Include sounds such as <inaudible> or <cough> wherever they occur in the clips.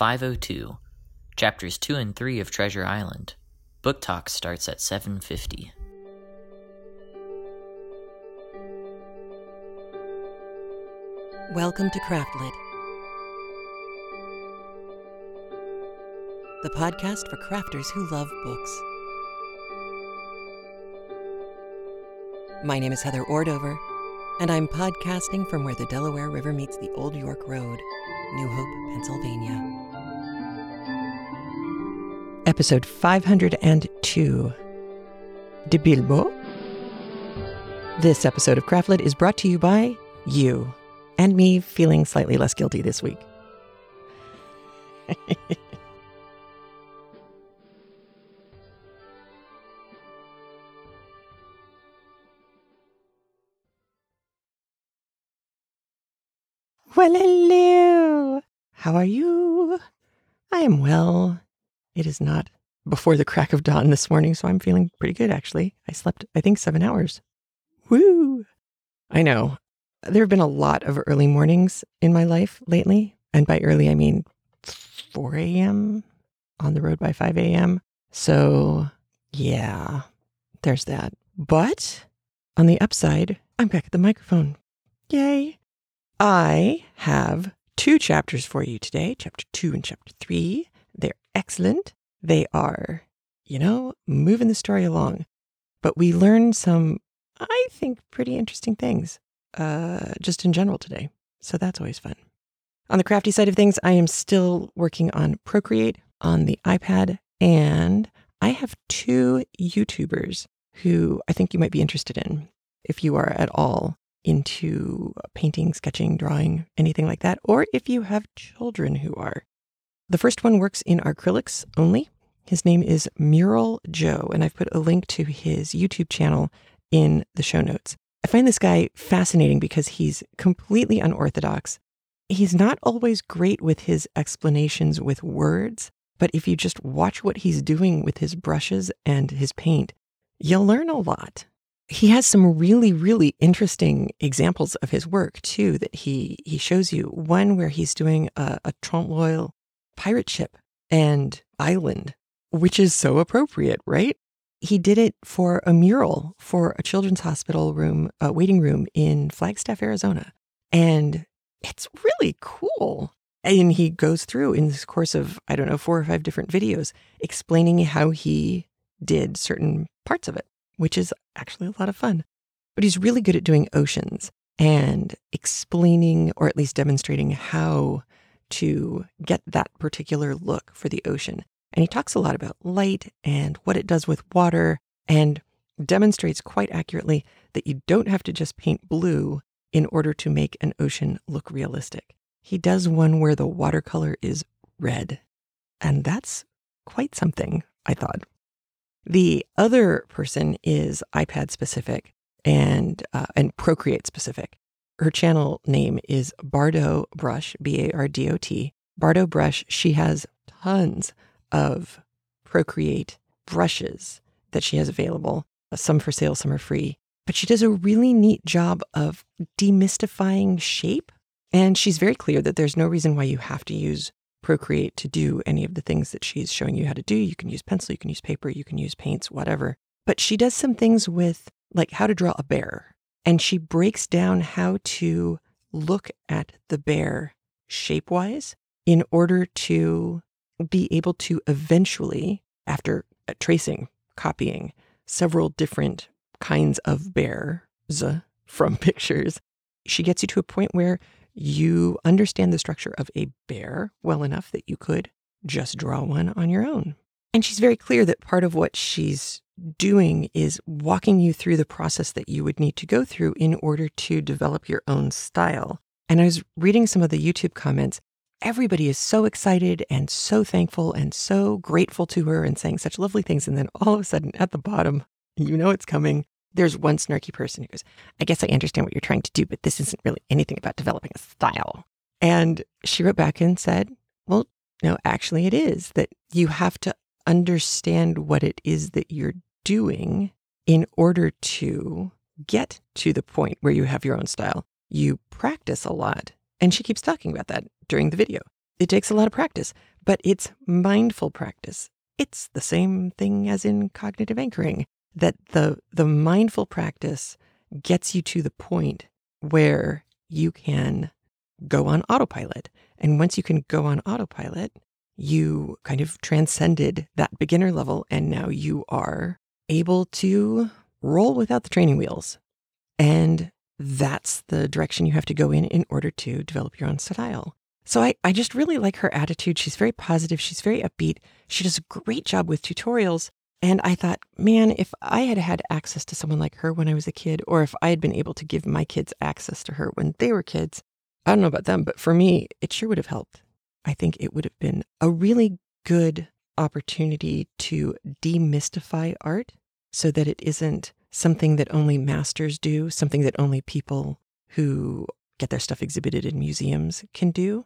502, chapters 2 and 3 of Treasure Island. Book talk starts at 750. Welcome to Craftlit, the podcast for crafters who love books. My name is Heather Ordover, and I'm podcasting from where the Delaware River meets the Old York Road, New Hope, Pennsylvania. Episode 502 De Bilbo. This episode of Craftlit is brought to you by you and me feeling slightly less guilty this week. <laughs> well, hello. How are you? I am well. It is not before the crack of dawn this morning, so I'm feeling pretty good actually. I slept, I think, seven hours. Woo! I know. There have been a lot of early mornings in my life lately. And by early, I mean 4 a.m. on the road by 5 a.m. So, yeah, there's that. But on the upside, I'm back at the microphone. Yay! I have two chapters for you today chapter two and chapter three. Excellent. They are, you know, moving the story along. But we learned some, I think, pretty interesting things uh, just in general today. So that's always fun. On the crafty side of things, I am still working on Procreate on the iPad, and I have two YouTubers who I think you might be interested in if you are at all into painting, sketching, drawing, anything like that, or if you have children who are. The first one works in acrylics only. His name is Mural Joe, and I've put a link to his YouTube channel in the show notes. I find this guy fascinating because he's completely unorthodox. He's not always great with his explanations with words, but if you just watch what he's doing with his brushes and his paint, you'll learn a lot. He has some really, really interesting examples of his work too that he he shows you. One where he's doing a, a Trompe l'oeil pirate ship and island, which is so appropriate, right? He did it for a mural for a children's hospital room, a waiting room in Flagstaff, Arizona. And it's really cool. And he goes through in this course of, I don't know, four or five different videos explaining how he did certain parts of it, which is actually a lot of fun. But he's really good at doing oceans and explaining or at least demonstrating how to get that particular look for the ocean. And he talks a lot about light and what it does with water and demonstrates quite accurately that you don't have to just paint blue in order to make an ocean look realistic. He does one where the watercolor is red. And that's quite something, I thought. The other person is iPad specific and uh, and Procreate specific. Her channel name is Bardot Brush, B A R D O T. Bardot Brush. She has tons of Procreate brushes that she has available. uh, Some for sale, some are free. But she does a really neat job of demystifying shape. And she's very clear that there's no reason why you have to use Procreate to do any of the things that she's showing you how to do. You can use pencil, you can use paper, you can use paints, whatever. But she does some things with like how to draw a bear. And she breaks down how to look at the bear shape wise in order to be able to eventually, after uh, tracing, copying several different kinds of bears <laughs> from pictures, she gets you to a point where you understand the structure of a bear well enough that you could just draw one on your own. And she's very clear that part of what she's doing is walking you through the process that you would need to go through in order to develop your own style. And I was reading some of the YouTube comments. Everybody is so excited and so thankful and so grateful to her and saying such lovely things. And then all of a sudden, at the bottom, you know it's coming. There's one snarky person who goes, I guess I understand what you're trying to do, but this isn't really anything about developing a style. And she wrote back and said, Well, no, actually, it is that you have to understand what it is that you're doing in order to get to the point where you have your own style. You practice a lot. And she keeps talking about that during the video. it takes a lot of practice, but it's mindful practice. It's the same thing as in cognitive anchoring that the the mindful practice gets you to the point where you can go on autopilot. And once you can go on autopilot, you kind of transcended that beginner level and now you are able to roll without the training wheels. And that's the direction you have to go in in order to develop your own style. So I, I just really like her attitude. She's very positive. She's very upbeat. She does a great job with tutorials. And I thought, man, if I had had access to someone like her when I was a kid, or if I had been able to give my kids access to her when they were kids, I don't know about them, but for me, it sure would have helped. I think it would have been a really good opportunity to demystify art so that it isn't something that only masters do, something that only people who get their stuff exhibited in museums can do.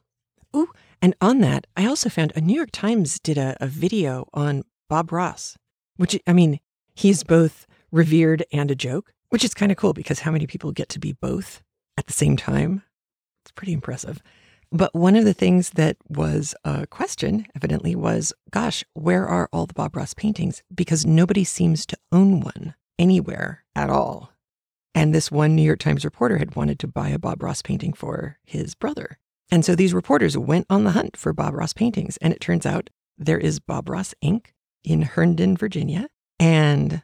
Ooh, and on that, I also found a New York Times did a, a video on Bob Ross, which, I mean, he's both revered and a joke, which is kind of cool because how many people get to be both at the same time? It's pretty impressive. But one of the things that was a question, evidently, was gosh, where are all the Bob Ross paintings? Because nobody seems to own one anywhere at all. And this one New York Times reporter had wanted to buy a Bob Ross painting for his brother. And so these reporters went on the hunt for Bob Ross paintings. And it turns out there is Bob Ross Inc. in Herndon, Virginia. And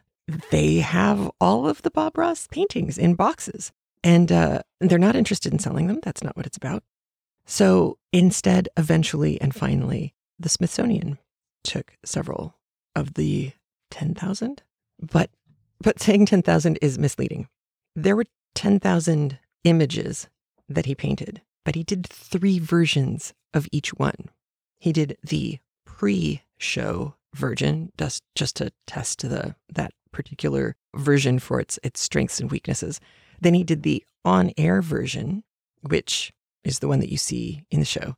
they have all of the Bob Ross paintings in boxes. And uh, they're not interested in selling them. That's not what it's about. So instead, eventually and finally, the Smithsonian took several of the 10,000. But, but saying 10,000 is misleading. There were 10,000 images that he painted, but he did three versions of each one. He did the pre show version just, just to test the, that particular version for its, its strengths and weaknesses. Then he did the on air version, which is the one that you see in the show.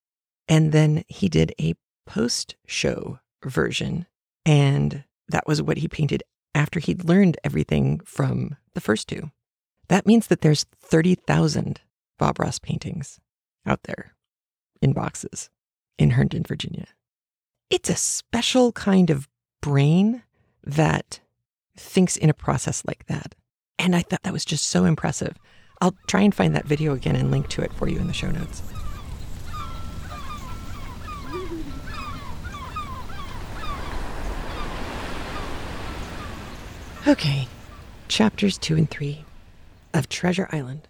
And then he did a post show version. And that was what he painted after he'd learned everything from the first two. That means that there's 30,000 Bob Ross paintings out there in boxes in Herndon, Virginia. It's a special kind of brain that thinks in a process like that. And I thought that was just so impressive. I'll try and find that video again and link to it for you in the show notes. Okay, chapters two and three of Treasure Island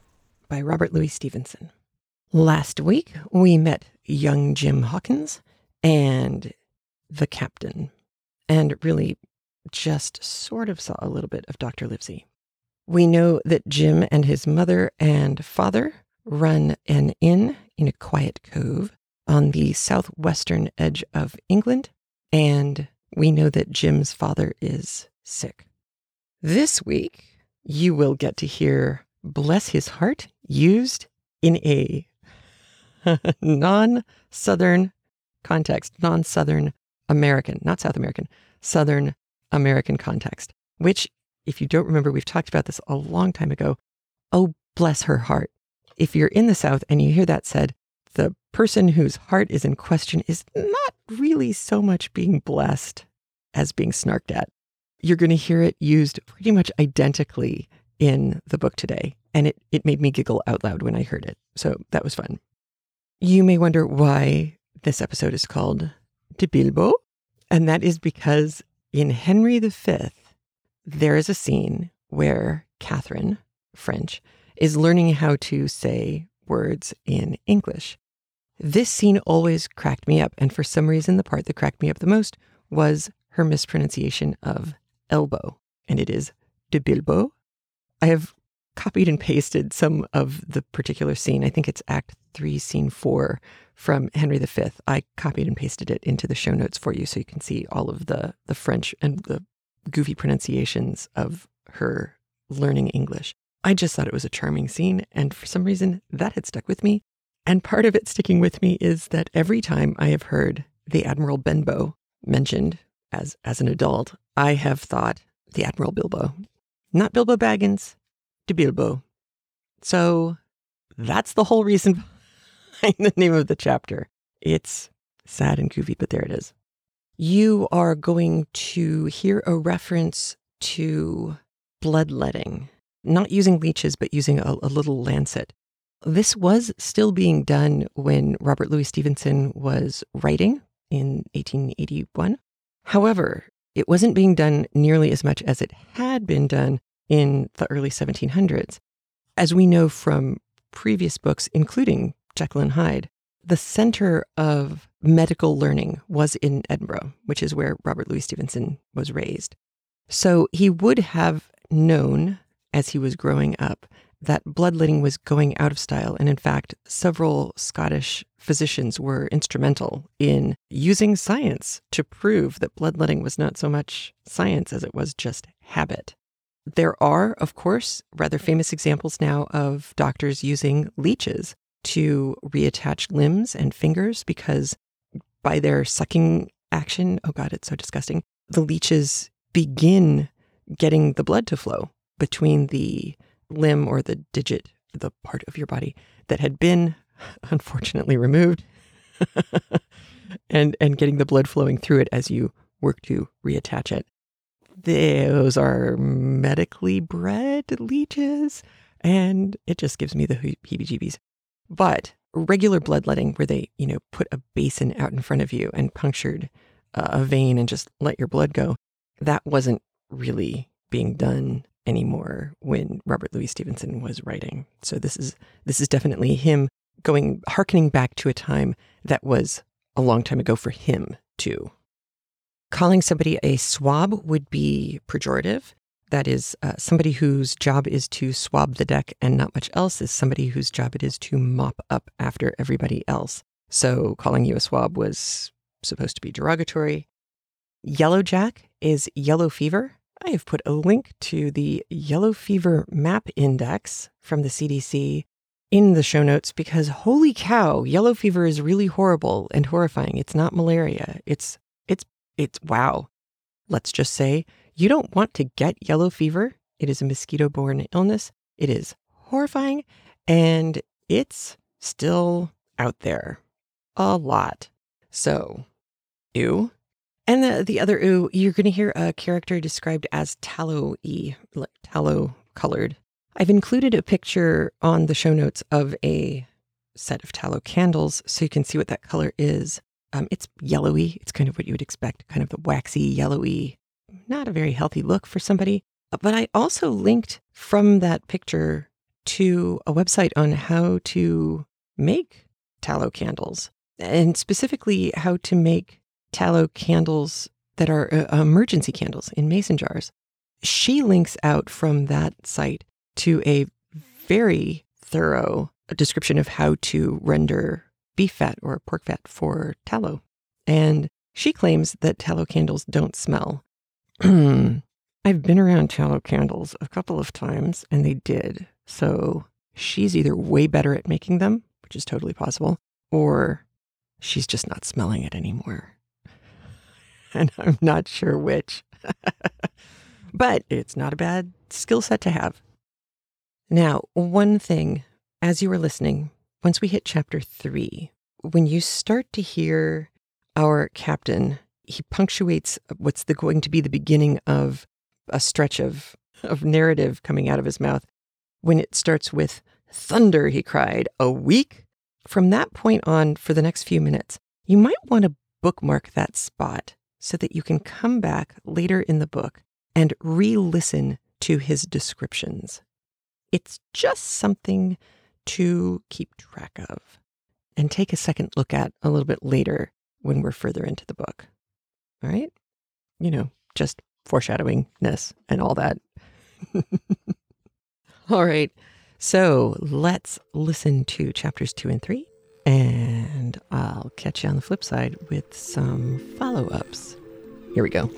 by Robert Louis Stevenson. Last week, we met young Jim Hawkins and the captain, and really just sort of saw a little bit of Dr. Livesey. We know that Jim and his mother and father run an inn in a quiet cove on the southwestern edge of England, and we know that Jim's father is sick. This week, you will get to hear Bless His Heart used in a <laughs> non Southern context, non Southern American, not South American, Southern American context, which, if you don't remember, we've talked about this a long time ago. Oh, bless her heart. If you're in the South and you hear that said, the person whose heart is in question is not really so much being blessed as being snarked at you're going to hear it used pretty much identically in the book today. And it, it made me giggle out loud when I heard it. So that was fun. You may wonder why this episode is called De Bilbo. And that is because in Henry V, there is a scene where Catherine, French, is learning how to say words in English. This scene always cracked me up. And for some reason, the part that cracked me up the most was her mispronunciation of elbow, and it is de Bilbo. I have copied and pasted some of the particular scene. I think it's Act 3, Scene 4 from Henry V. I copied and pasted it into the show notes for you so you can see all of the, the French and the goofy pronunciations of her learning English. I just thought it was a charming scene, and for some reason that had stuck with me. And part of it sticking with me is that every time I have heard the Admiral Benbow mentioned as, as an adult, I have thought the Admiral Bilbo, not Bilbo Baggins, to Bilbo. So that's the whole reason <laughs> behind the name of the chapter. It's Sad and goofy, but there it is. You are going to hear a reference to bloodletting, not using leeches, but using a, a little lancet. This was still being done when Robert Louis Stevenson was writing in 1881. However, it wasn't being done nearly as much as it had been done in the early 1700s. As we know from previous books, including and Hyde, the center of medical learning was in Edinburgh, which is where Robert Louis Stevenson was raised. So he would have known as he was growing up that bloodletting was going out of style. And in fact, several Scottish physicians were instrumental in using science to prove that bloodletting was not so much science as it was just habit. There are, of course, rather famous examples now of doctors using leeches to reattach limbs and fingers because by their sucking action, oh God, it's so disgusting, the leeches begin getting the blood to flow between the limb or the digit, the part of your body that had been <laughs> unfortunately removed, <laughs> and and getting the blood flowing through it as you work to reattach it. Those are medically bred leeches, and it just gives me the heebie-jeebies. But regular bloodletting, where they you know put a basin out in front of you and punctured a vein and just let your blood go, that wasn't really being done anymore when Robert Louis Stevenson was writing. So this is this is definitely him going harkening back to a time that was a long time ago for him too. Calling somebody a swab would be pejorative. That is, uh, somebody whose job is to swab the deck and not much else is somebody whose job it is to mop up after everybody else. So calling you a swab was supposed to be derogatory. Yellow jack is yellow fever. I have put a link to the yellow fever map index from the CDC in the show notes because holy cow, yellow fever is really horrible and horrifying. It's not malaria. It's it's it's wow. Let's just say you don't want to get yellow fever. It is a mosquito-borne illness. It is horrifying and it's still out there a lot. So, ew, and the, the other ooh, you're going to hear a character described as tallow-y, like tallow colored. I've included a picture on the show notes of a set of tallow candles so you can see what that color is. Um, it's yellowy. It's kind of what you would expect, kind of the waxy, yellowy, not a very healthy look for somebody. But I also linked from that picture to a website on how to make tallow candles and specifically how to make tallow candles that are uh, emergency candles in mason jars. She links out from that site to a very thorough description of how to render beef fat or pork fat for tallow. And she claims that tallow candles don't smell. <clears throat> I've been around tallow candles a couple of times and they did. So she's either way better at making them, which is totally possible, or she's just not smelling it anymore. <laughs> and I'm not sure which. <laughs> but it's not a bad skill set to have. Now, one thing as you were listening, once we hit chapter three, when you start to hear our captain, he punctuates what's the, going to be the beginning of a stretch of, of narrative coming out of his mouth. When it starts with thunder, he cried, a week? From that point on, for the next few minutes, you might want to bookmark that spot so that you can come back later in the book and re listen to his descriptions. It's just something to keep track of and take a second look at a little bit later when we're further into the book. All right? You know, just foreshadowingness and all that. <laughs> all right. So let's listen to chapters two and three and I'll catch you on the flip side with some follow ups. Here we go.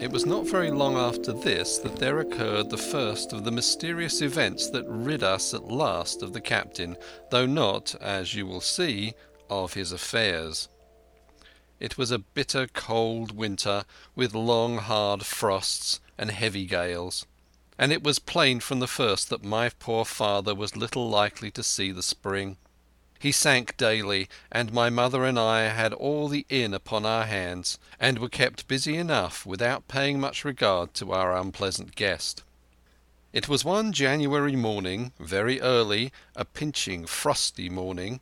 It was not very long after this that there occurred the first of the mysterious events that rid us at last of the captain, though not, as you will see, of his affairs. It was a bitter cold winter with long hard frosts and heavy gales, and it was plain from the first that my poor father was little likely to see the spring. He sank daily, and my mother and I had all the inn upon our hands, and were kept busy enough without paying much regard to our unpleasant guest. It was one January morning, very early, a pinching, frosty morning,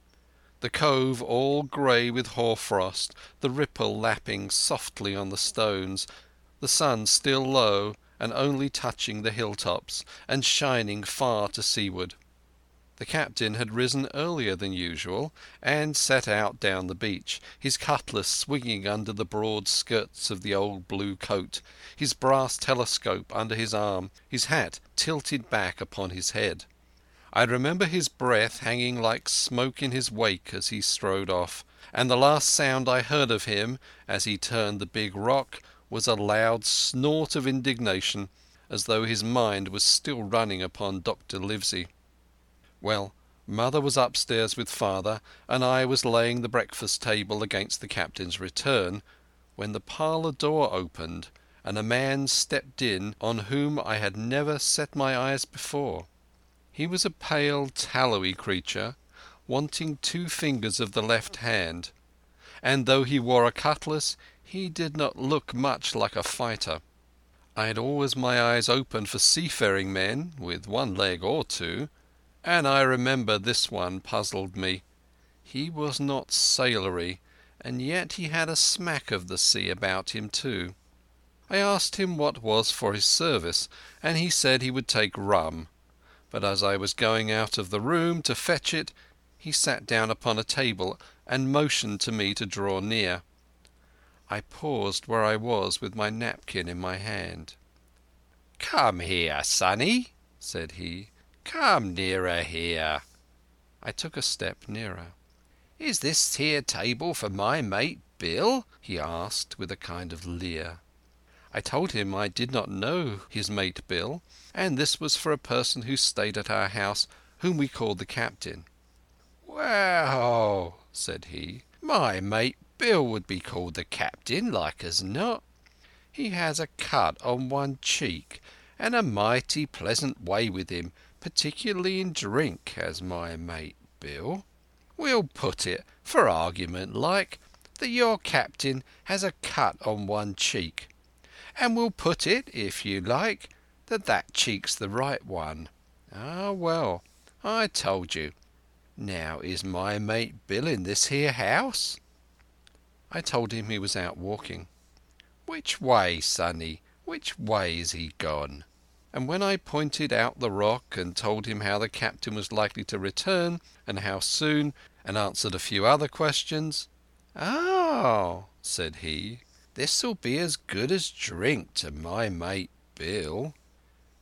the cove all grey with hoar frost, the ripple lapping softly on the stones, the sun still low and only touching the hilltops, and shining far to seaward. The captain had risen earlier than usual and set out down the beach, his cutlass swinging under the broad skirts of the old blue coat, his brass telescope under his arm, his hat tilted back upon his head. I remember his breath hanging like smoke in his wake as he strode off, and the last sound I heard of him as he turned the big rock was a loud snort of indignation, as though his mind was still running upon Dr. Livesey. Well, mother was upstairs with father, and I was laying the breakfast table against the captain's return, when the parlour door opened and a man stepped in on whom I had never set my eyes before. He was a pale, tallowy creature, wanting two fingers of the left hand, and though he wore a cutlass, he did not look much like a fighter. I had always my eyes open for seafaring men with one leg or two, and I remember this one puzzled me. He was not sailory, and yet he had a smack of the sea about him too. I asked him what was for his service, and he said he would take rum but as I was going out of the room to fetch it he sat down upon a table and motioned to me to draw near. I paused where I was with my napkin in my hand. "Come here, sonny," said he. "Come nearer here." I took a step nearer. "Is this here table for my mate Bill?" he asked with a kind of leer. I told him I did not know his mate Bill, and this was for a person who stayed at our house, whom we called the captain. "Well," said he, "my mate Bill would be called the captain, like as not. He has a cut on one cheek, and a mighty pleasant way with him, particularly in drink, has my mate Bill. We'll put it, for argument like, that your captain has a cut on one cheek and we'll put it, if you like, that that cheek's the right one. Ah, well, I told you. Now, is my mate Bill in this here house?" I told him he was out walking. "Which way, sonny? Which way is he gone?" And when I pointed out the rock and told him how the captain was likely to return and how soon, and answered a few other questions, "Oh," said he, This'll be as good as drink to my mate Bill."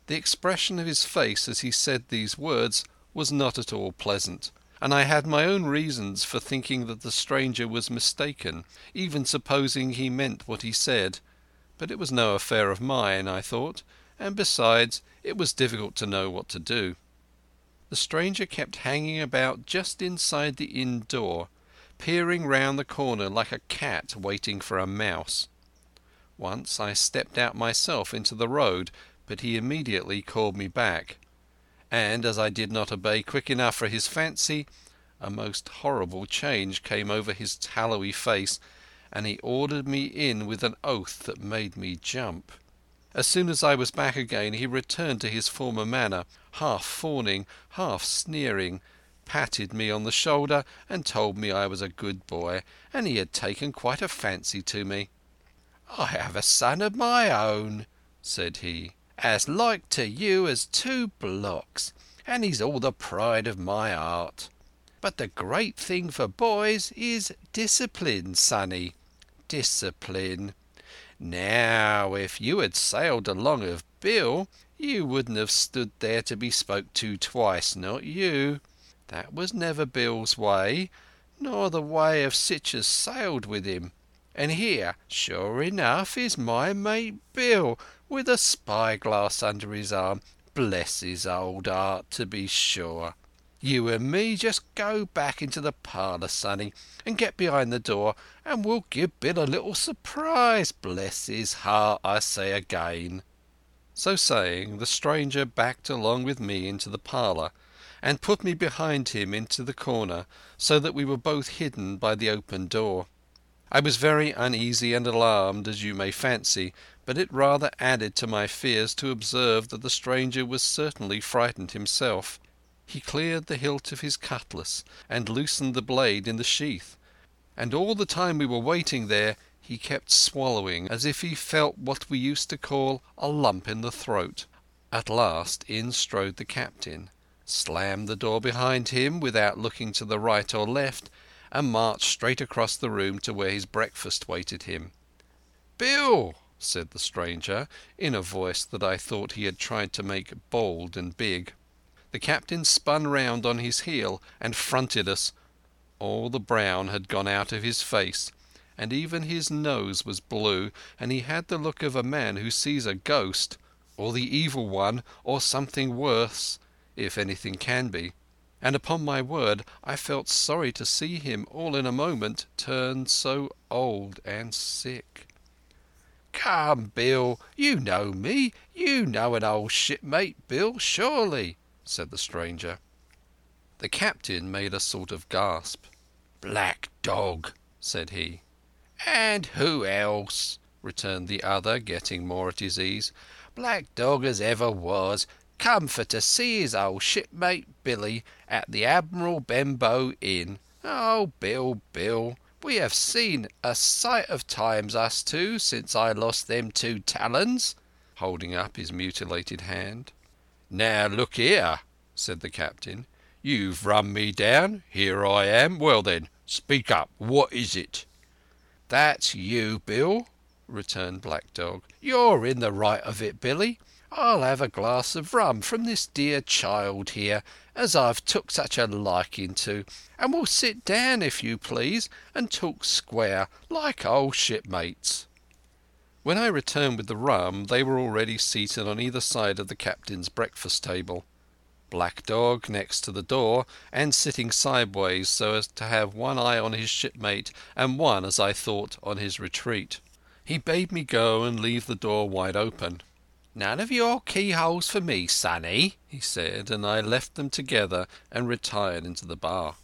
The expression of his face as he said these words was not at all pleasant, and I had my own reasons for thinking that the stranger was mistaken, even supposing he meant what he said. But it was no affair of mine, I thought, and besides it was difficult to know what to do. The stranger kept hanging about just inside the inn door, peering round the corner like a cat waiting for a mouse. Once I stepped out myself into the road, but he immediately called me back, and as I did not obey quick enough for his fancy, a most horrible change came over his tallowy face, and he ordered me in with an oath that made me jump. As soon as I was back again he returned to his former manner, half fawning, half sneering, patted me on the shoulder and told me I was a good boy, and he had taken quite a fancy to me. "I have a son of my own," said he, "as like to you as two blocks, and he's all the pride of my heart. But the great thing for boys is discipline, sonny, discipline. Now, if you had sailed along of Bill, you wouldn't have stood there to be spoke to twice, not you. That was never Bill's way, nor the way of sich as sailed with him. And here, sure enough, is my mate Bill, with a spyglass under his arm. Bless his old heart, to be sure! You and me just go back into the parlour, sonny, and get behind the door, and we'll give Bill a little surprise. Bless his heart, I say again." So saying, the stranger backed along with me into the parlour, and put me behind him into the corner, so that we were both hidden by the open door. I was very uneasy and alarmed, as you may fancy, but it rather added to my fears to observe that the stranger was certainly frightened himself. He cleared the hilt of his cutlass and loosened the blade in the sheath, and all the time we were waiting there he kept swallowing as if he felt what we used to call a lump in the throat. At last in strode the captain, slammed the door behind him without looking to the right or left, and marched straight across the room to where his breakfast waited him. "Bill!" said the stranger, in a voice that I thought he had tried to make bold and big. The captain spun round on his heel and fronted us. All the brown had gone out of his face, and even his nose was blue, and he had the look of a man who sees a ghost, or the Evil One, or something worse, if anything can be. And upon my word I felt sorry to see him all in a moment turn so old and sick. "Come, Bill, you know me. You know an old shipmate, Bill, surely," said the stranger. The captain made a sort of gasp. "Black Dog," said he. "And who else?" returned the other, getting more at his ease. "Black Dog as ever was, come for to see his old shipmate Billy at the Admiral Benbow Inn. Oh, Bill, Bill, we have seen a sight of times, us two, since I lost them two talons," holding up his mutilated hand. "Now look here," said the captain. "You've run me down. Here I am. Well then, speak up. What is it?" "That's you, Bill," returned Black Dog. "You're in the right of it, Billy. I'll have a glass of rum from this dear child here, as I've took such a liking to, and we'll sit down, if you please, and talk square, like old shipmates." When I returned with the rum they were already seated on either side of the captain's breakfast table. Black Dog next to the door, and sitting sideways so as to have one eye on his shipmate and one, as I thought, on his retreat. He bade me go and leave the door wide open. "None of your keyholes for me, sonny," he said, and I left them together and retired into the bar.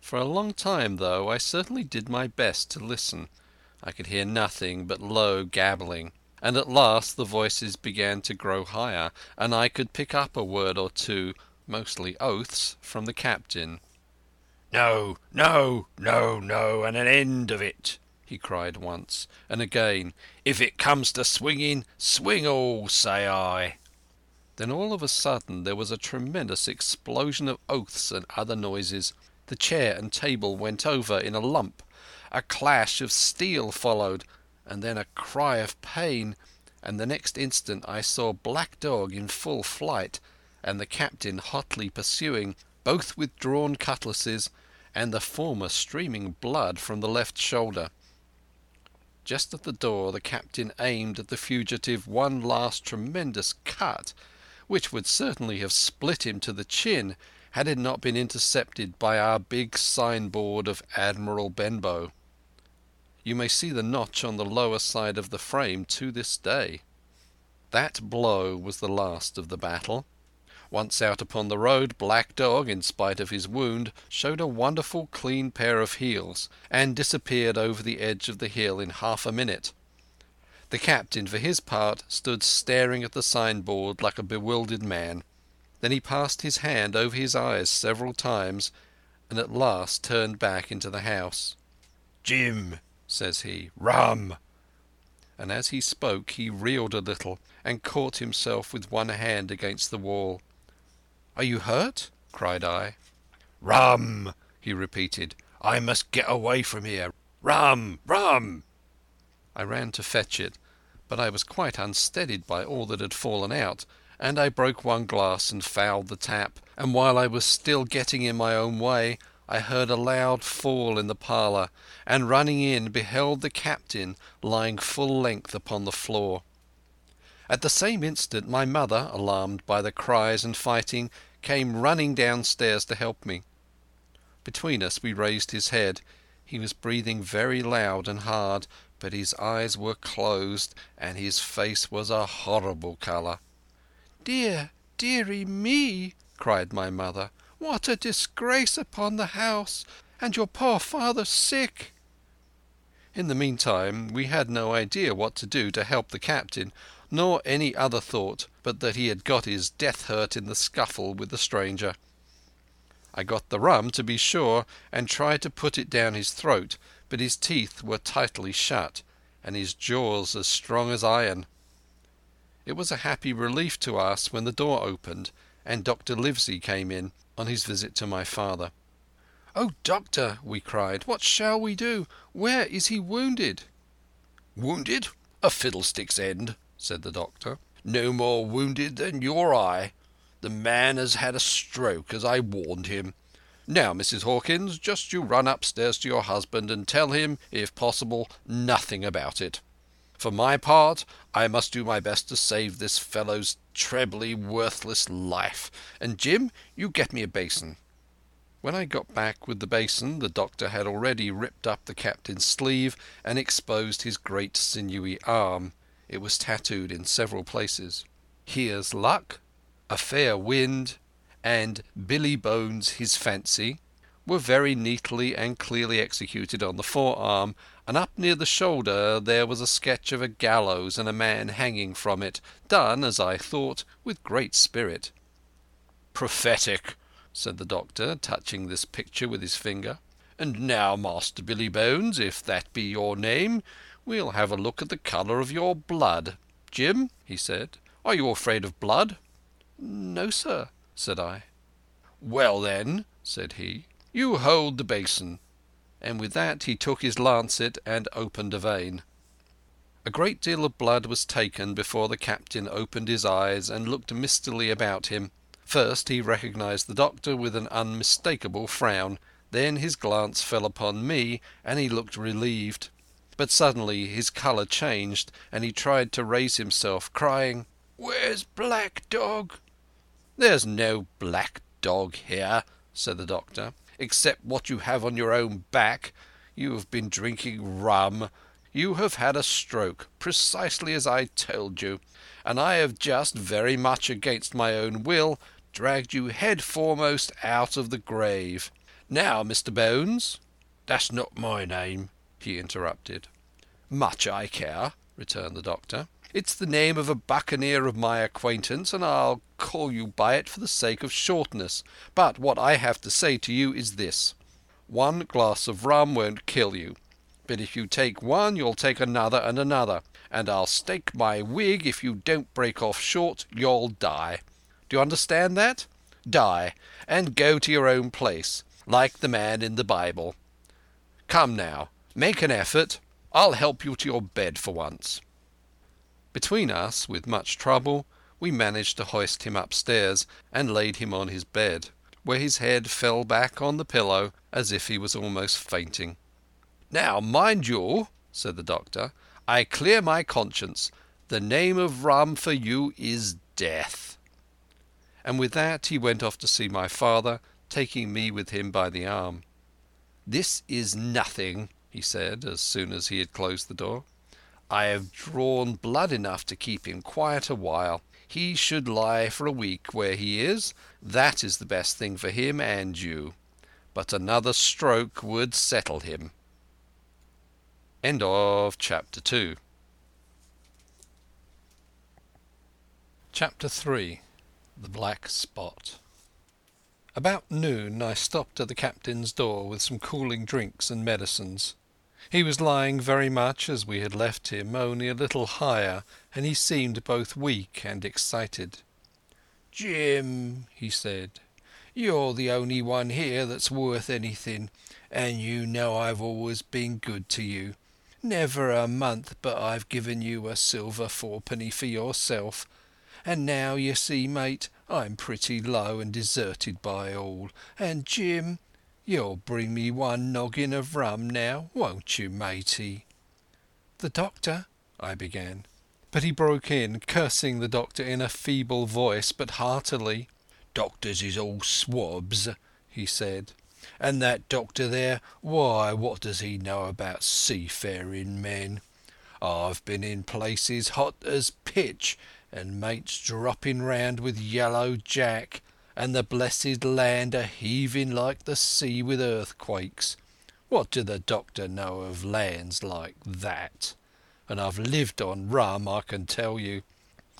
For a long time, though, I certainly did my best to listen. I could hear nothing but low gabbling, and at last the voices began to grow higher, and I could pick up a word or two, mostly oaths, from the captain. "No, no, no, no, and an end of it!" he cried once, and again, "If it comes to swinging, swing all, say I." Then all of a sudden there was a tremendous explosion of oaths and other noises. The chair and table went over in a lump. A clash of steel followed, and then a cry of pain, and the next instant I saw Black Dog in full flight, and the captain hotly pursuing, both with drawn cutlasses, and the former streaming blood from the left shoulder. Just at the door the captain aimed at the fugitive one last tremendous cut, which would certainly have split him to the chin had it not been intercepted by our big signboard of Admiral Benbow. You may see the notch on the lower side of the frame to this day. That blow was the last of the battle. Once out upon the road, Black Dog, in spite of his wound, showed a wonderful clean pair of heels, and disappeared over the edge of the hill in half a minute. The captain, for his part, stood staring at the signboard like a bewildered man. Then he passed his hand over his eyes several times, and at last turned back into the house. "Jim," says he, "rum!" And as he spoke he reeled a little, and caught himself with one hand against the wall. "Are you hurt?" cried I. "Rum!" he repeated. "I must get away from here. Rum! Rum!" I ran to fetch it, but I was quite unsteadied by all that had fallen out, and I broke one glass and fouled the tap, and while I was still getting in my own way I heard a loud fall in the parlour, and running in beheld the captain lying full length upon the floor. At the same instant my mother, alarmed by the cries and fighting, came running downstairs to help me. Between us we raised his head. He was breathing very loud and hard, but his eyes were closed and his face was a horrible colour. "Dear, dearie me!" cried my mother. "What a disgrace upon the house! And your poor father sick!" In the meantime we had no idea what to do to help the captain, nor any other thought but that he had got his death hurt in the scuffle with the stranger. I got the rum, to be sure, and tried to put it down his throat, but his teeth were tightly shut, and his jaws as strong as iron. It was a happy relief to us when the door opened and Dr. Livesey came in on his visit to my father. "Oh, doctor!" we cried, "what shall we do? Where is he wounded?" "Wounded? A fiddlestick's end," said the doctor. "No more wounded than your eye. The man has had a stroke, as I warned him. Now, Mrs Hawkins, just you run upstairs to your husband and tell him, if possible, nothing about it. For my part, I must do my best to save this fellow's trebly worthless life. And Jim, you get me a basin." When I got back with the basin the doctor had already ripped up the captain's sleeve and exposed his great sinewy arm. It was tattooed in several places. "Here's luck!" A Fair Wind, and Billy Bones His Fancy were very neatly and clearly executed on the forearm, and up near the shoulder there was a sketch of a gallows and a man hanging from it, done, as I thought, with great spirit. "Prophetic," said the doctor, touching this picture with his finger. "And now, Master Billy Bones, if that be your name, we'll have a look at the colour of your blood. Jim," he said, "are you afraid of blood?" "No, sir," said I. "Well, then," said he, "you hold the basin." And with that he took his lancet and opened a vein. A great deal of blood was taken before the captain opened his eyes and looked mistily about him. First he recognized the doctor with an unmistakable frown, then his glance fell upon me and he looked relieved. But suddenly his colour changed and he tried to raise himself, crying, "Where's Black Dog?" "There's no black dog here," said the doctor, "except what you have on your own back. You have been drinking rum. You have had a stroke, precisely as I told you, and I have just, very much against my own will, dragged you head foremost out of the grave. Now, Mr Bones—" "That's not my name," he interrupted. "Much I care," returned the doctor. It's the name of a buccaneer of my acquaintance, and I'll call you by it for the sake of shortness. But what I have to say to you is this. One glass of rum won't kill you, but if you take one you'll take another and another, and I'll stake my wig if you don't break off short you'll die. Do you understand that? Die, and go to your own place, like the man in the Bible. Come now, make an effort. I'll help you to your bed for once. Between us, with much trouble, we managed to hoist him upstairs and laid him on his bed, where his head fell back on the pillow as if he was almost fainting. "Now, mind you," said the doctor, "I clear my conscience. The name of rum for you is death." And with that he went off to see my father, taking me with him by the arm. "This is nothing," he said, as soon as he had closed the door. I have drawn blood enough to keep him quiet a while. He should lie for a week where he is. That is the best thing for him and you. But another stroke would settle him. End of chapter 2 Chapter 3 The Black Spot About noon I stopped at the captain's door with some cooling drinks and medicines. He was lying very much as we had left him, only a little higher, and he seemed both weak and excited. "Jim," he said, "you're the only one here that's worth anything, and you know I've always been good to you. Never a month but I've given you a silver fourpenny for yourself, and now you see, mate, I'm pretty low and deserted by all, and Jim, You'll bring me one noggin of rum now, won't you, matey?" "The doctor—" I began. But he broke in, cursing the doctor in a feeble voice, but heartily. "Doctors is all swabs," he said. "And that doctor there, why, what does he know about seafaring men? I've been in places hot as pitch, and mates dropping round with yellow jack, and the blessed land a heaving like the sea with earthquakes. What do the doctor know of lands like that? And I've lived on rum, I can tell you.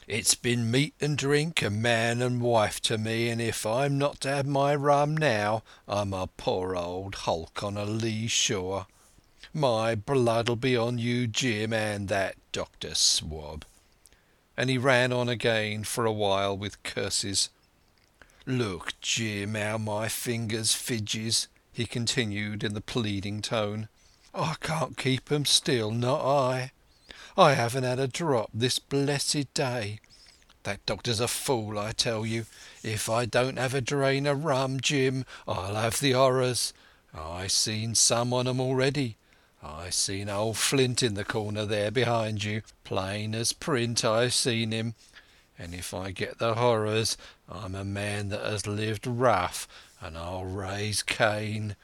It's been meat and drink and man and wife to me, and if I'm not to have my rum now, I'm a poor old hulk on a lee shore. My blood'll be on you, Jim, and that Doctor Swab." And he ran on again for a while with curses. "Look, Jim, how my fingers fidges," he continued in the pleading tone. "I can't keep 'em still, not I. I haven't had a drop this blessed day. That doctor's a fool, I tell you. If I don't have a drain of rum, Jim, I'll have the horrors. I seen some on 'em already. I seen old Flint in the corner there behind you, plain as print I seen him. And if I get the horrors, I'm a man that has lived rough, and I'll raise Cain.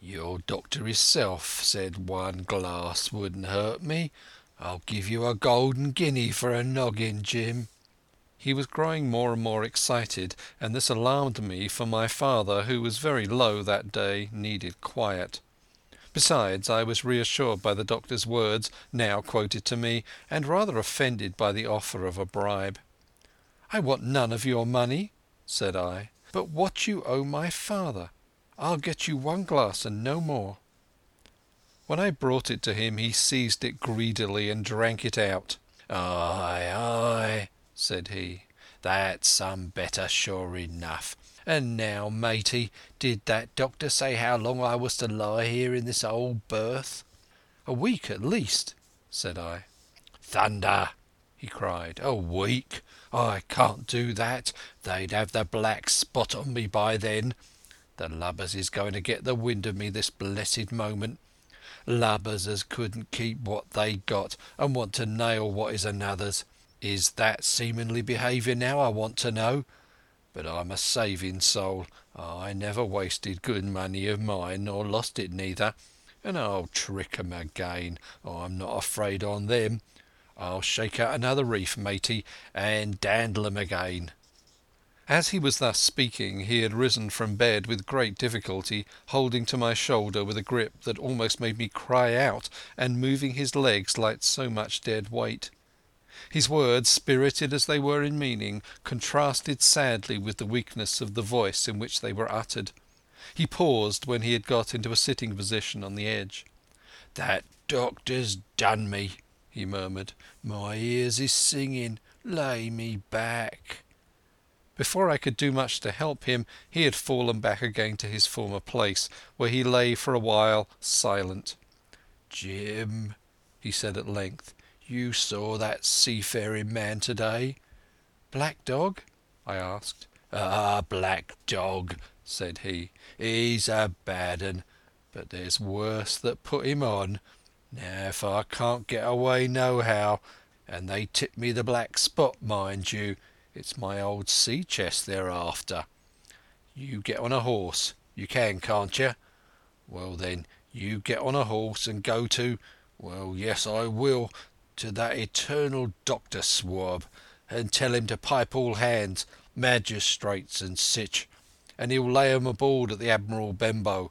Your doctor hisself said one glass wouldn't hurt me. I'll give you a golden guinea for a noggin, Jim." He was growing more and more excited, and this alarmed me, for my father, who was very low that day, needed quiet. Besides, I was reassured by the doctor's words, now quoted to me, and rather offended by the offer of a bribe. "I want none of your money," said I, "but what you owe my father. I'll get you one glass and no more." When I brought it to him he seized it greedily and drank it out. "Ay, ay," said he, "that's some better sure enough. And now, matey, did that doctor say how long I was to lie here in this old berth?" "A week at least," said I. "Thunder!" he cried. "A week! I can't do that. They'd have the black spot on me by then. The lubbers is going to get the wind of me this blessed moment lubbers as couldn't keep what they got, and want to nail what is another's. Is that seemly behaviour now, I want to know? But I'm a saving soul. I never wasted good money of mine, nor lost it neither. And I'll trick 'em again. I'm not afraid on them. I'll shake out another reef, matey, and dandle 'em again. As he was thus speaking he had risen from bed with great difficulty, holding to my shoulder with a grip that almost made me cry out, and moving his legs like so much dead weight. His words, spirited as they were in meaning, contrasted sadly with the weakness of the voice in which they were uttered. He paused when he had got into a sitting position on the edge. "That doctor's done me," he murmured. "My ears is singing. Lay me back." Before I could do much to help him he had fallen back again to his former place, where he lay for a while silent. "Jim," he said at length, "you saw that seafaring man to day?" "Black Dog?" I asked. "Ah, Black Dog," said he. "He's a bad un, but there's worse that put him on. Now if I can't get away nohow, and they tip me the black spot, mind you, it's my old sea chest they're after. You get on a horse. You can, can't you? Well then, you get on a horse and go to, well, yes, I will, to that eternal Doctor Swab, and tell him to pipe all hands, magistrates and sich, and he'll lay 'em aboard at the Admiral Benbow.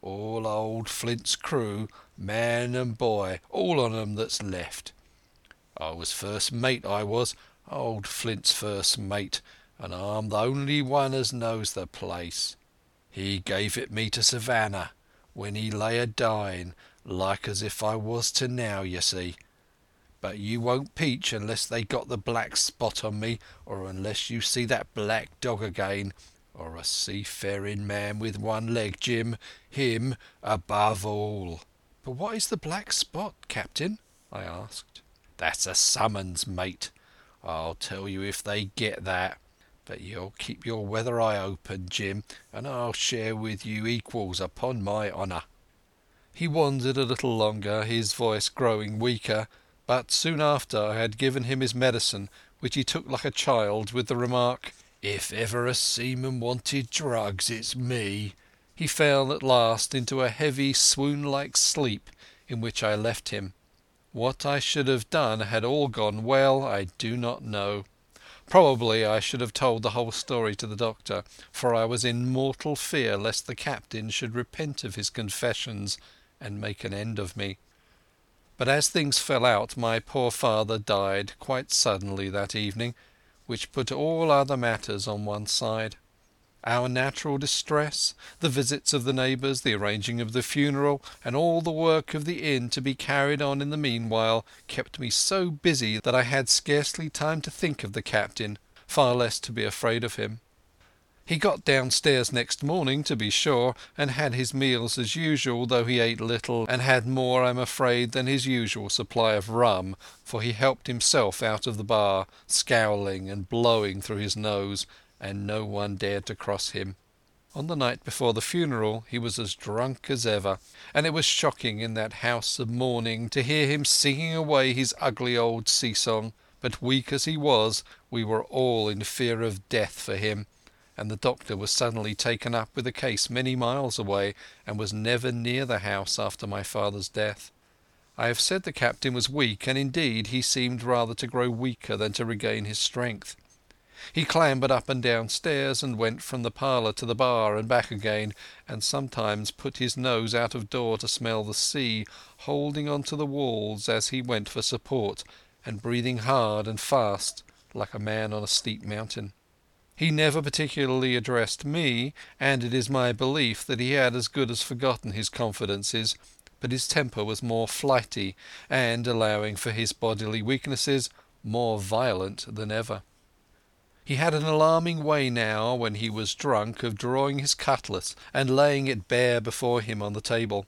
All old Flint's crew, man and boy, all on 'em that's left. I was first mate, I was, Old Flint's first mate, and I'm the only one as knows the place. He gave it me to Savannah when he lay a dying, like as if I was to now, you see. But you won't peach unless they got the black spot on me, or unless you see that black dog again, or a seafaring man with one leg, Jim, him above all." "But what is the black spot, Captain?" I asked. "That's a summons, mate. I'll tell you if they get that. But you'll keep your weather eye open, Jim, and I'll share with you equals, upon my honour." He wandered a little longer, his voice growing weaker, But soon after I had given him his medicine, which he took like a child, with the remark, "If ever a seaman wanted drugs, it's me," he fell at last into a heavy swoon like sleep in which I left him. What I should have done had all gone well I do not know. Probably I should have told the whole story to the doctor, for I was in mortal fear lest the captain should repent of his confessions and make an end of me. But as things fell out my poor father died quite suddenly that evening, which put all other matters on one side. Our natural distress, the visits of the neighbours, the arranging of the funeral, and all the work of the inn to be carried on in the meanwhile, kept me so busy that I had scarcely time to think of the captain, far less to be afraid of him. He got downstairs next morning, to be sure, and had his meals as usual, though he ate little and had more, I am afraid, than his usual supply of rum, for he helped himself out of the bar, scowling and blowing through his nose, and no one dared to cross him. On the night before the funeral he was as drunk as ever, and it was shocking in that house of mourning to hear him singing away his ugly old sea song, but weak as he was we were all in fear of death for him and the doctor was suddenly taken up with a case many miles away, and was never near the house after my father's death. I have said the captain was weak, and indeed he seemed rather to grow weaker than to regain his strength. He clambered up and down stairs, and went from the parlour to the bar and back again, and sometimes put his nose out of door to smell the sea, holding on to the walls as he went for support, and breathing hard and fast like a man on a steep mountain. He never particularly addressed me, and it is my belief that he had as good as forgotten his confidences, but his temper was more flighty, and, allowing for his bodily weaknesses, more violent than ever. He had an alarming way now, when he was drunk, of drawing his cutlass and laying it bare before him on the table.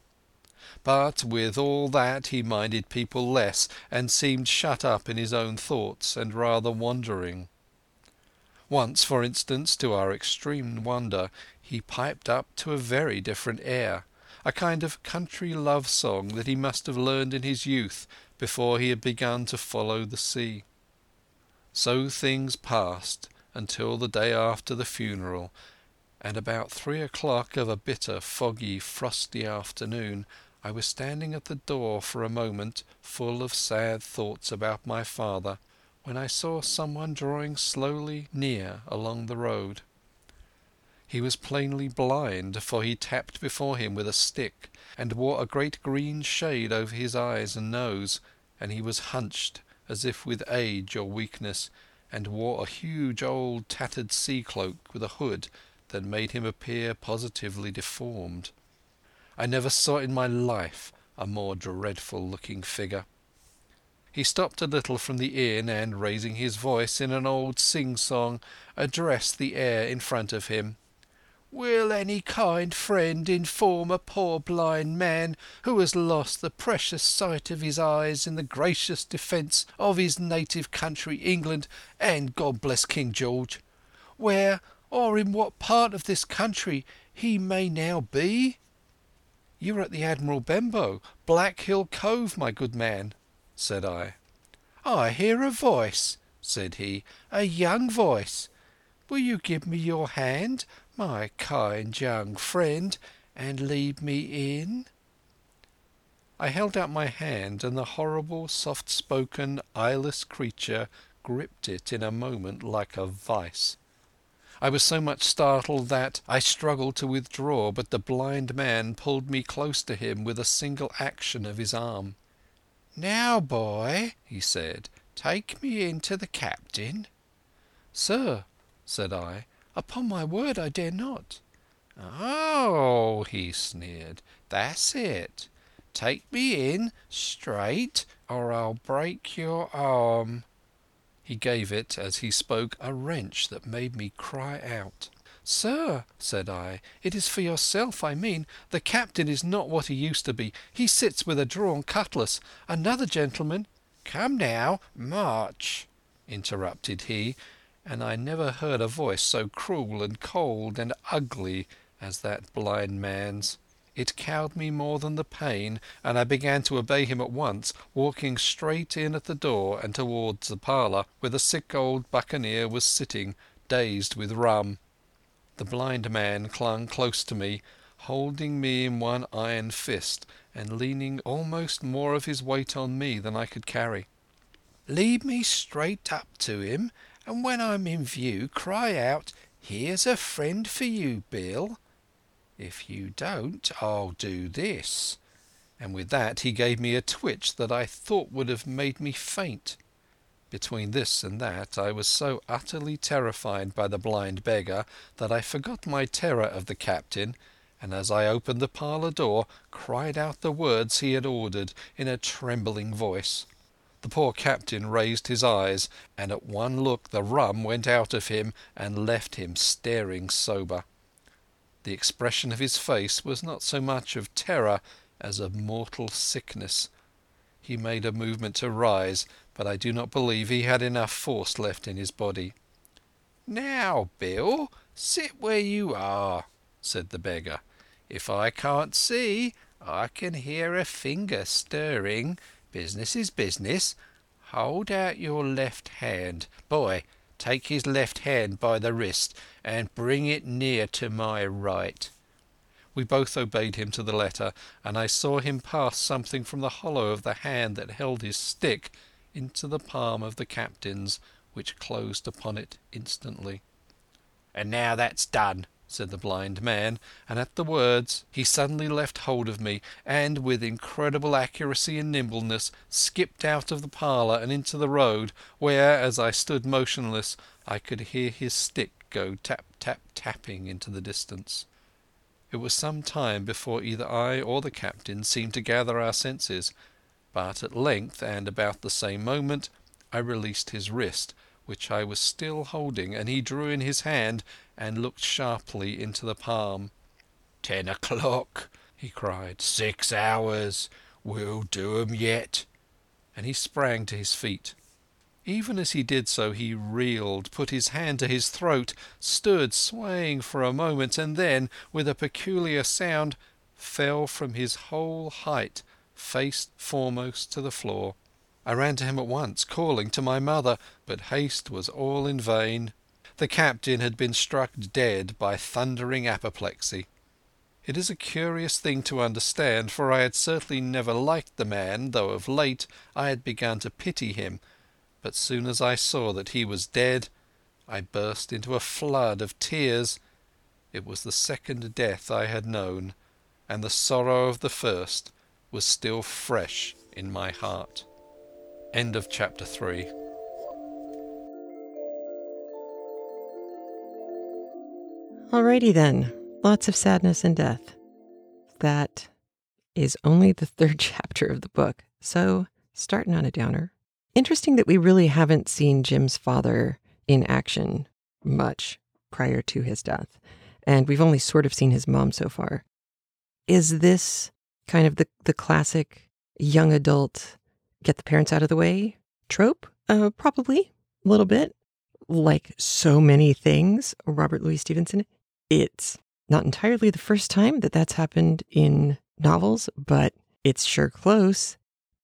But with all that he minded people less, and seemed shut up in his own thoughts and rather wandering. Once, for instance, to our extreme wonder, he piped up to a very different air, a kind of country love song that he must have learned in his youth before he had begun to follow the sea. So things passed until the day after the funeral, and about three o'clock of a bitter, foggy, frosty afternoon I was standing at the door for a moment, full of sad thoughts about my father when I saw someone drawing slowly near along the road. He was plainly blind, for he tapped before him with a stick, and wore a great green shade over his eyes and nose, and he was hunched as if with age or weakness, and wore a huge old tattered sea cloak with a hood that made him appear positively deformed. I never saw in my life a more dreadful looking figure. He stopped a little from the inn and, raising his voice in an old sing-song, addressed the air in front of him. Will any kind friend inform a poor blind man who has lost the precious sight of his eyes in the gracious defence of his native country England and God bless King George, where or in what part of this country he may now be? You are at the Admiral Benbow, Black Hill Cove, my good man said I. I hear a voice, said he, a young voice. Will you give me your hand, my kind young friend, and lead me in? I held out my hand, and the horrible, soft-spoken, eyeless creature gripped it in a moment like a vice. I was so much startled that I struggled to withdraw, but the blind man pulled me close to him with a single action of his arm. Now, boy, he said, take me in to the captain. Sir, said I, upon my word I dare not. Oh, he sneered, that's it. Take me in, straight, or I'll break your arm. He gave it, as he spoke, a wrench that made me cry out. Sir, said I, it is for yourself I mean. The captain is not what he used to be. He sits with a drawn cutlass. Another gentleman— Come now, march, interrupted he, and I never heard a voice so cruel and cold and ugly as that blind man's. It cowed me more than the pain, and I began to obey him at once, walking straight in at the door and towards the parlour, where the sick old buccaneer was sitting, dazed with rum. The blind man clung close to me, holding me in one iron fist, and leaning almost more of his weight on me than I could carry. "Lead me straight up to him, and when I'm in view cry out, 'Here's a friend for you, Bill.' If you don't, I'll do this." And with that he gave me a twitch that I thought would have made me faint. Between this and that I was so utterly terrified by the blind beggar that I forgot my terror of the captain, and as I opened the parlour door cried out the words he had ordered in a trembling voice. The poor captain raised his eyes, and at one look the rum went out of him and left him staring sober. The expression of his face was not so much of terror as of mortal sickness. He made a movement to rise, but I do not believe he had enough force left in his body. "Now, Bill, sit where you are," said the beggar. "If I can't see, I can hear a finger stirring. Business is business. Hold out your left hand. Boy, take his left hand by the wrist and bring it near to my right." We both obeyed him to the letter, and I saw him pass something from the hollow of the hand that held his stick into the palm of the captain's, which closed upon it instantly. "And now that's done," said the blind man, and at the words he suddenly left hold of me, and with incredible accuracy and nimbleness skipped out of the parlour and into the road, where, as I stood motionless, I could hear his stick go tap tap tapping into the distance. It was some time before either I or the captain seemed to gather our senses, but at length, and about the same moment, I released his wrist, which I was still holding, and he drew in his hand and looked sharply into the palm. "Ten o'clock!" he cried. "Six hours! We'll do 'em yet!" And he sprang to his feet. Even as he did so he reeled, put his hand to his throat, stood swaying for a moment, and then, with a peculiar sound, fell from his whole height face foremost to the floor. I ran to him at once, calling to my mother, but haste was all in vain. The captain had been struck dead by thundering apoplexy. It is a curious thing to understand, for I had certainly never liked the man, though of late I had begun to pity him, but soon as I saw that he was dead I burst into a flood of tears. It was the second death I had known, and the sorrow of the first was still fresh in my heart. End of chapter 3. Alrighty then. Lots of sadness and death. That is only the third <laughs> chapter of the book. So, starting on a downer. Interesting that we really haven't seen Jim's father in action much prior to his death. And we've only sort of seen his mom so far. Is this kind of the, the classic young adult get the parents out of the way trope? Uh, probably a little bit. Like so many things, Robert Louis Stevenson, it's not entirely the first time that that's happened in novels, but it's sure close.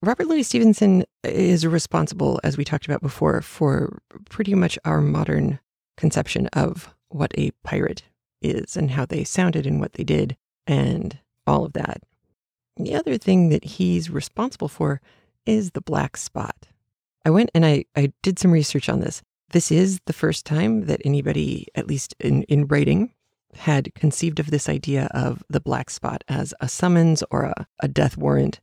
Robert Louis Stevenson is responsible, as we talked about before, for pretty much our modern conception of what a pirate is and how they sounded and what they did and all of that. The other thing that he's responsible for is the black spot. I went and I, I did some research on this. This is the first time that anybody, at least in, in writing, had conceived of this idea of the black spot as a summons or a, a death warrant,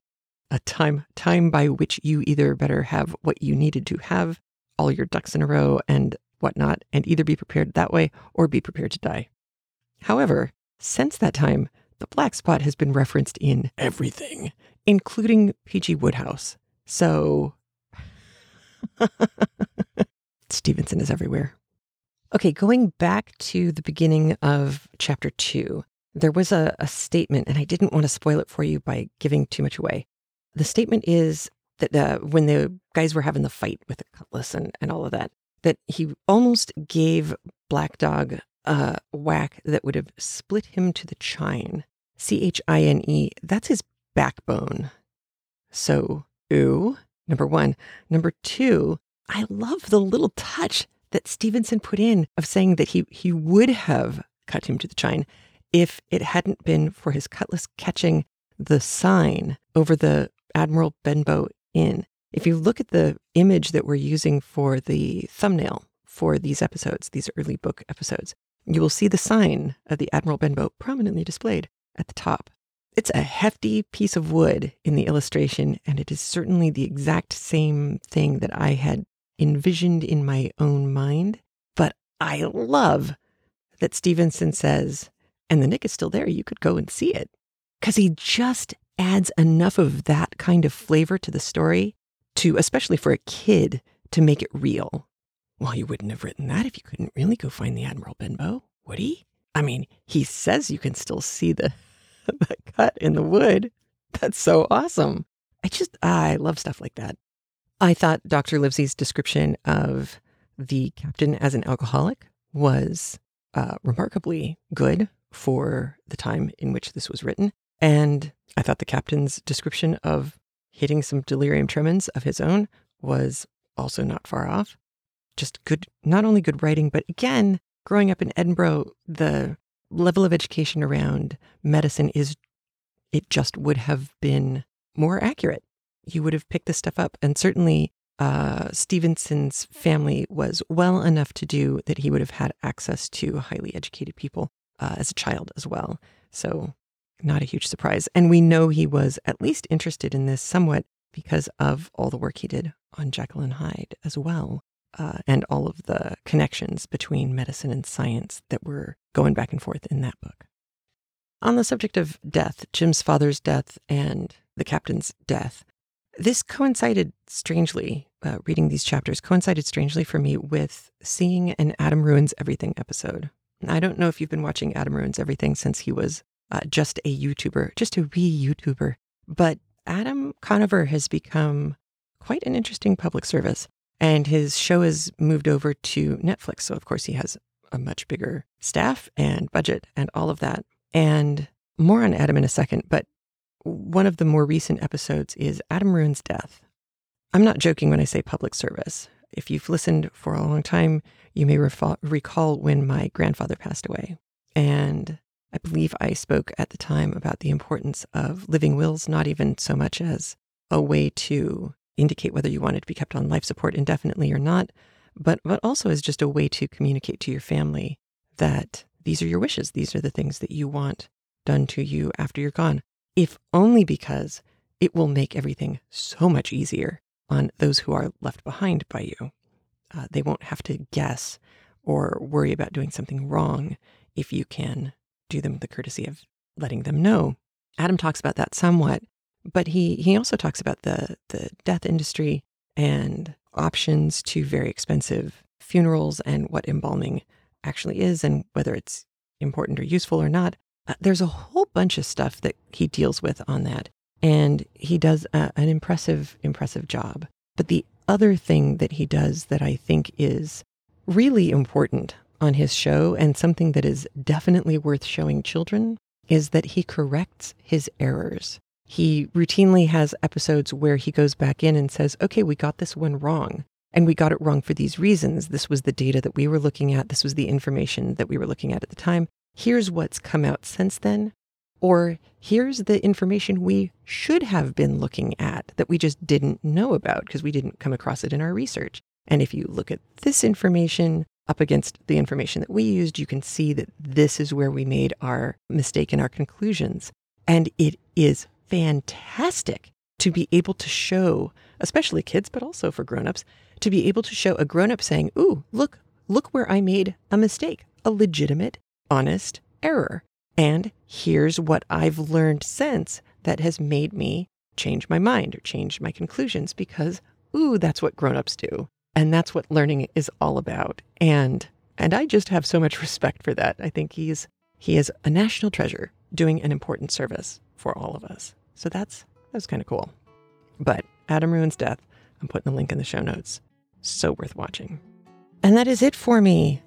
a time time by which you either better have what you needed to have, all your ducks in a row and whatnot, and either be prepared that way or be prepared to die. However, since that time, the black spot has been referenced in everything, including P.G. Wodehouse. So, <laughs> Stevenson is everywhere. Okay, going back to the beginning of chapter two, there was a, a statement, and I didn't want to spoil it for you by giving too much away. The statement is that when the guys were having the fight with the cutlass and, and all of that, that he almost gave Black Dog a whack that would have split him to the chine. C H I N E, that's his backbone. So, ooh, number one. Number two, I love the little touch that Stevenson put in of saying that he, he would have cut him to the chine if it hadn't been for his cutlass catching the sign over the Admiral Benbow Inn. If you look at the image that we're using for the thumbnail for these episodes, these early book episodes, you will see the sign of the Admiral Benbow prominently displayed at the top. It's a hefty piece of wood in the illustration, and it is certainly the exact same thing that I had envisioned in my own mind. But I love that Stevenson says, and the nick is still there, you could go and see it. Because he just adds enough of that kind of flavor to the story to, especially for a kid, to make it real. Well, you wouldn't have written that if you couldn't really go find the Admiral Benbow, would he? I mean, he says you can still see the, <laughs> the cut in the wood. That's so awesome. I just, I love stuff like that. I thought Dr. Livesey's description of the captain as an alcoholic was uh, remarkably good for the time in which this was written. And I thought the captain's description of hitting some delirium tremens of his own was also not far off. Just good, not only good writing, but again, growing up in Edinburgh, the level of education around medicine is, it just would have been more accurate. You would have picked this stuff up. And certainly, uh, Stevenson's family was well enough to do that he would have had access to highly educated people uh, as a child as well. So not a huge surprise. And we know he was at least interested in this somewhat because of all the work he did on Jekyll and Hyde as well, uh, and all of the connections between medicine and science that were going back and forth in that book. On the subject of death, Jim's father's death and the captain's death, this coincided strangely, uh, reading these chapters coincided strangely for me with seeing an Adam Ruins Everything episode. I don't know if you've been watching Adam Ruins Everything since he was uh, just a YouTuber, just a wee YouTuber. But Adam Conover has become quite an interesting public service, and his show has moved over to Netflix. So, of course, he has a much bigger staff and budget and all of that. And more on Adam in a second, but one of the more recent episodes is Adam Ruins Death. I'm not joking when I say public service. If you've listened for a long time, you may recall when my grandfather passed away. And I believe I spoke at the time about the importance of living wills, not even so much as a way to indicate whether you wanted to be kept on life support indefinitely or not, but, but also as just a way to communicate to your family that these are your wishes. These are the things that you want done to you after you're gone, if only because it will make everything so much easier on those who are left behind by you. Uh, they won't have to guess or worry about doing something wrong if you can do them the courtesy of letting them know. Adam talks about that somewhat, but he he also talks about the the death industry and options to very expensive funerals and what embalming actually is and whether it's important or useful or not. Uh, there's a whole bunch of stuff that he deals with on that, and he does an impressive impressive job. But the other thing that he does that I think is really important on his show and something that is definitely worth showing children is that he corrects his errors. He routinely has episodes where he goes back in and says, okay, we got this one wrong. And we got it wrong for these reasons. This was the data that we were looking at. This was the information that we were looking at at the time. Here's what's come out since then. Or here's the information we should have been looking at that we just didn't know about because we didn't come across it in our research. And if you look at this information, up against the information that we used, you can see that this is where we made our mistake in our conclusions. And it is fantastic to be able to show, especially kids, but also for grown-ups, to be able to show a grown-up saying, "Ooh, look, look where I made a mistake, a legitimate, honest error. And here's what I've learned since that has made me change my mind or change my conclusions because, ooh, that's what grown-ups do. And that's what learning is all about. And and I just have so much <laughs> respect for that. I think he's he is a national treasure doing an important service for all of us. So that's that's kind of cool. But Adam Ruins Death, I'm putting the link in the show notes. So worth watching. And that is it for me.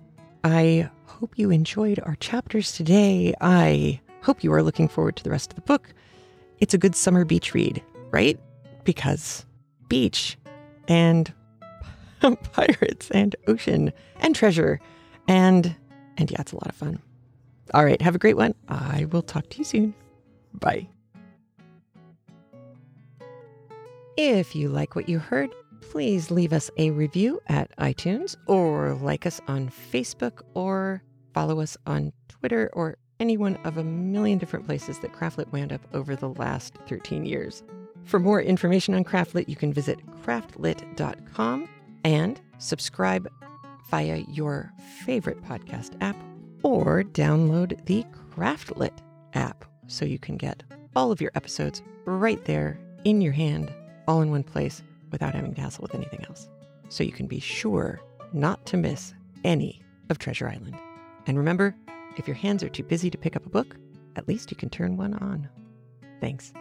I hope you enjoyed our chapters today. I hope you are looking forward to the rest of the book. It's a good summer beach read, right? Because beach and <laughs> pirates and ocean and treasure and and yeah, it's a lot of fun. All right, have a great one. I will talk to you soon. Bye. If you like what you heard, please leave us a review at iTunes or like us on Facebook or follow us on Twitter or any one of a million different places that Craftlit wound up over the last 13 years. For more information on Craftlit, you can visit craftlit.com and subscribe via your favorite podcast app or download the Craftlit app so you can get all of your episodes right there in your hand, all in one place without having to hassle with anything else. So you can be sure not to miss any of Treasure Island. And remember, if your hands are too busy to pick up a book, at least you can turn one on. Thanks.